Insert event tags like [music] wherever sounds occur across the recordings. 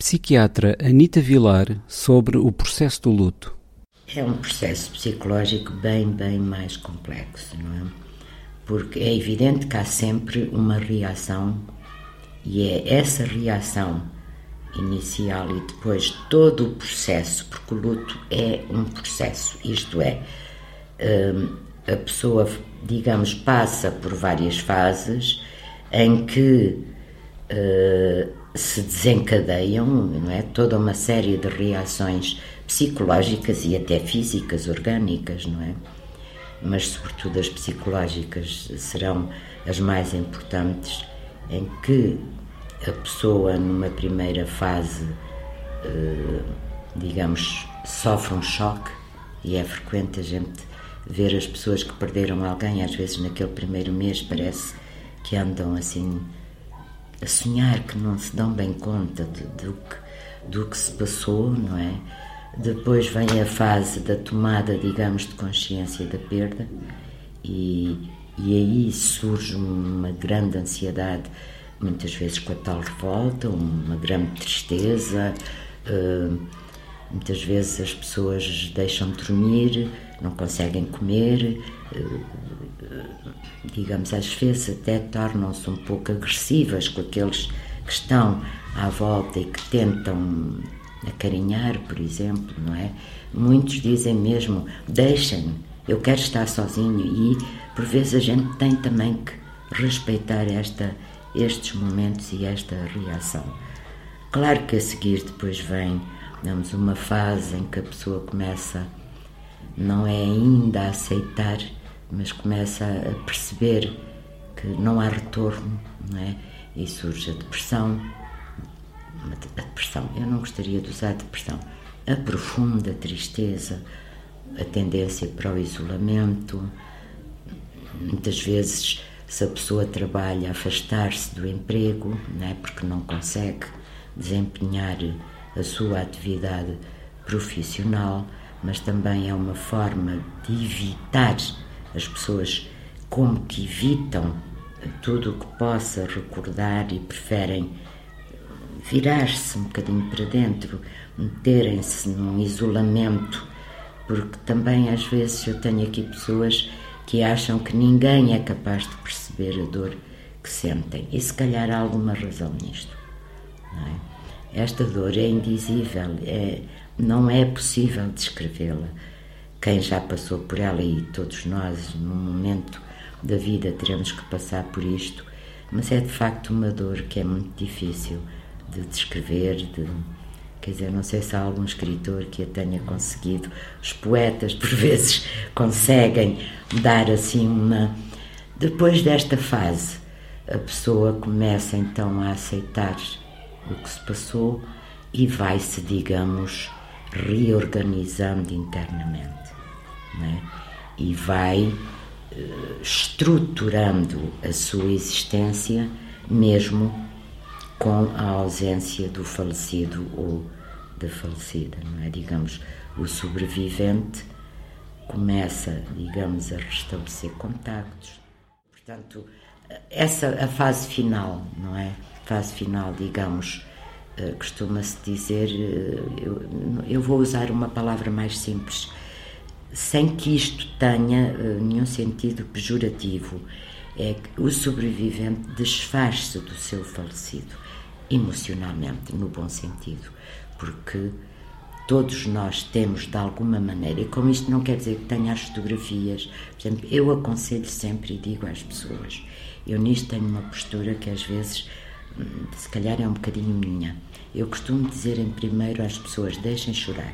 Psiquiatra Anita Vilar sobre o processo do luto. É um processo psicológico bem, bem mais complexo, não é? Porque é evidente que há sempre uma reação e é essa reação inicial e depois todo o processo, porque o luto é um processo, isto é, hum, a pessoa, digamos, passa por várias fases em que uh, se desencadeiam não é, toda uma série de reações psicológicas e até físicas, orgânicas, não é? Mas, sobretudo, as psicológicas serão as mais importantes, em que a pessoa, numa primeira fase, uh, digamos, sofre um choque, e é frequente a gente ver as pessoas que perderam alguém, às vezes naquele primeiro mês, parece que andam assim a sonhar, que não se dão bem conta de, do, que, do que se passou, não é? Depois vem a fase da tomada, digamos, de consciência da perda, e, e aí surge uma grande ansiedade, muitas vezes com a tal revolta, uma grande tristeza. Uh, muitas vezes as pessoas deixam de dormir, não conseguem comer, digamos, às vezes até tornam-se um pouco agressivas com aqueles que estão à volta e que tentam acarinhar, por exemplo, não é? Muitos dizem mesmo: deixem-me, eu quero estar sozinho, e por vezes a gente tem também que respeitar esta, estes momentos e esta reação. Claro que a seguir depois vem, digamos, uma fase em que a pessoa começa, não é ainda a aceitar mas começa a perceber que não há retorno, não é? E surge a depressão. A depressão, eu não gostaria de usar depressão. A profunda tristeza, a tendência para o isolamento. Muitas vezes, se a pessoa trabalha, afastar-se do emprego, não é? Porque não consegue desempenhar a sua atividade profissional, mas também é uma forma de evitar as pessoas como que evitam tudo o que possa recordar e preferem virar-se um bocadinho para dentro, meterem-se num isolamento, porque também às vezes eu tenho aqui pessoas que acham que ninguém é capaz de perceber a dor que sentem. E se calhar há alguma razão nisto. É? Esta dor é indizível, é, não é possível descrevê-la quem já passou por ela e todos nós, num momento da vida, teremos que passar por isto, mas é de facto uma dor que é muito difícil de descrever, de, quer dizer, não sei se há algum escritor que a tenha conseguido. Os poetas, por vezes, [laughs] conseguem dar assim uma. Depois desta fase, a pessoa começa então a aceitar o que se passou e vai-se, digamos, reorganizando internamente né? e vai uh, estruturando a sua existência mesmo com a ausência do falecido ou da falecida, não é? Digamos, o sobrevivente começa, digamos, a restabelecer contactos. Portanto, essa a fase final, não é? Fase final, digamos, uh, costuma-se dizer, uh, eu, eu vou usar uma palavra mais simples, sem que isto tenha uh, nenhum sentido pejorativo, é que o sobrevivente desfaz-se do seu falecido, emocionalmente, no bom sentido, porque todos nós temos de alguma maneira, e com isto não quer dizer que tenha as fotografias, por exemplo, eu aconselho sempre e digo às pessoas, eu nisto tenho uma postura que às vezes, hum, se calhar é um bocadinho minha, eu costumo dizer em primeiro às pessoas, deixem chorar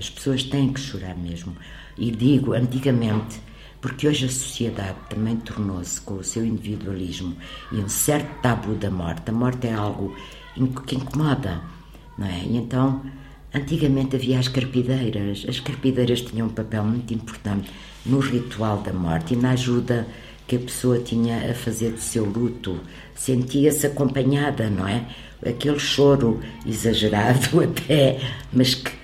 as pessoas têm que chorar mesmo. E digo antigamente, porque hoje a sociedade também tornou-se com o seu individualismo e um certo tabu da morte. A morte é algo que incomoda, não é? E então, antigamente havia as carpideiras. As carpideiras tinham um papel muito importante no ritual da morte e na ajuda que a pessoa tinha a fazer do seu luto. Sentia-se acompanhada, não é? Aquele choro exagerado [laughs] até, mas que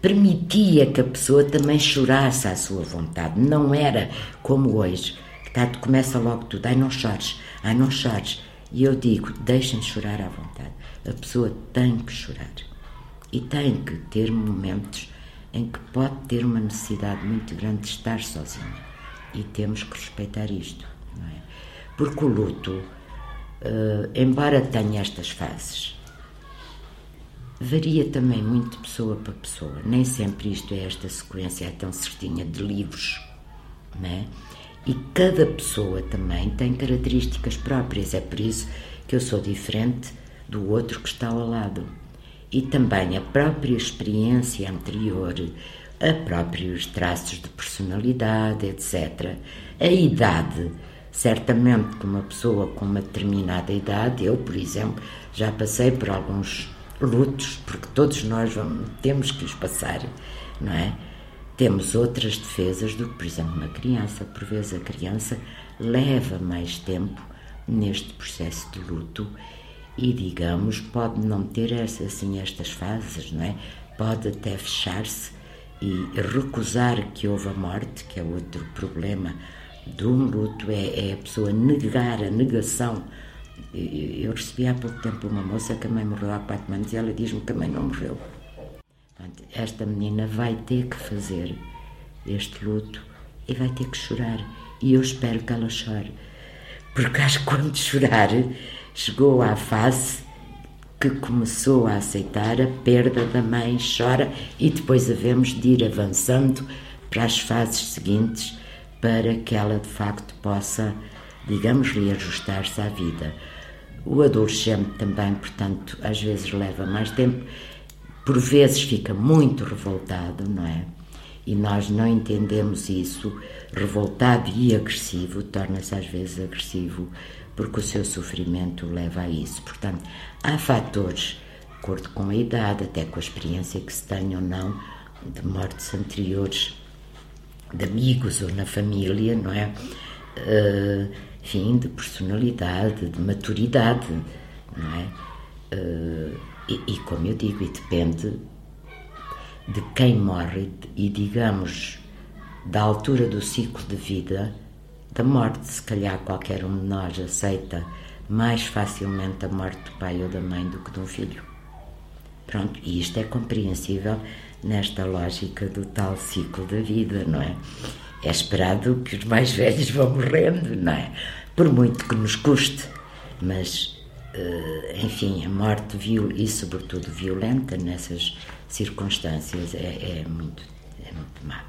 permitia que a pessoa também chorasse à sua vontade. Não era como hoje, que tá, começa logo tudo, ai não chores, ai não chores. E eu digo: deixem chorar à vontade. A pessoa tem que chorar. E tem que ter momentos em que pode ter uma necessidade muito grande de estar sozinha. E temos que respeitar isto, não é? Porque o luto, uh, embora tenha estas fases, varia também muito de pessoa para pessoa. Nem sempre isto é esta sequência é tão certinha de livros, não é? E cada pessoa também tem características próprias, é por isso que eu sou diferente do outro que está ao lado e também a própria experiência anterior, a próprios traços de personalidade, etc. A idade, certamente que uma pessoa com uma determinada idade, eu, por exemplo, já passei por alguns lutos, porque todos nós vamos, temos que os passar, não é? Temos outras defesas do que, por exemplo, uma criança. Por vezes a criança leva mais tempo neste processo de luto e, digamos, pode não ter assim estas fases, não é? Pode até fechar-se e recusar que houve a morte, que é outro problema de um luto, é, é a pessoa negar a negação. Eu recebi há pouco tempo uma moça que a mãe morreu há quatro anos e ela diz-me que a mãe não morreu. Esta menina vai ter que fazer este luto e vai ter que chorar. E eu espero que ela chore. Porque acho que quando chorar chegou à fase que começou a aceitar a perda da mãe, chora e depois havemos de ir avançando para as fases seguintes para que ela de facto possa, digamos, reajustar-se à vida. O adolescente também, portanto, às vezes leva mais tempo, por vezes fica muito revoltado, não é? E nós não entendemos isso. Revoltado e agressivo torna-se às vezes agressivo porque o seu sofrimento leva a isso. Portanto, há fatores, de acordo com a idade, até com a experiência que se tem ou não, de mortes anteriores de amigos ou na família, não é? Uh, enfim, de personalidade, de maturidade, não é? Uh, e, e, como eu digo, e depende de quem morre e, digamos, da altura do ciclo de vida da morte. Se calhar qualquer um de nós aceita mais facilmente a morte do pai ou da mãe do que de um filho. Pronto, e isto é compreensível nesta lógica do tal ciclo da vida, não é? É esperado que os mais velhos vão morrendo, não é? Por muito que nos custe, mas, eh, enfim, a morte viol e, sobretudo, violenta nessas circunstâncias é, é muito, é muito má.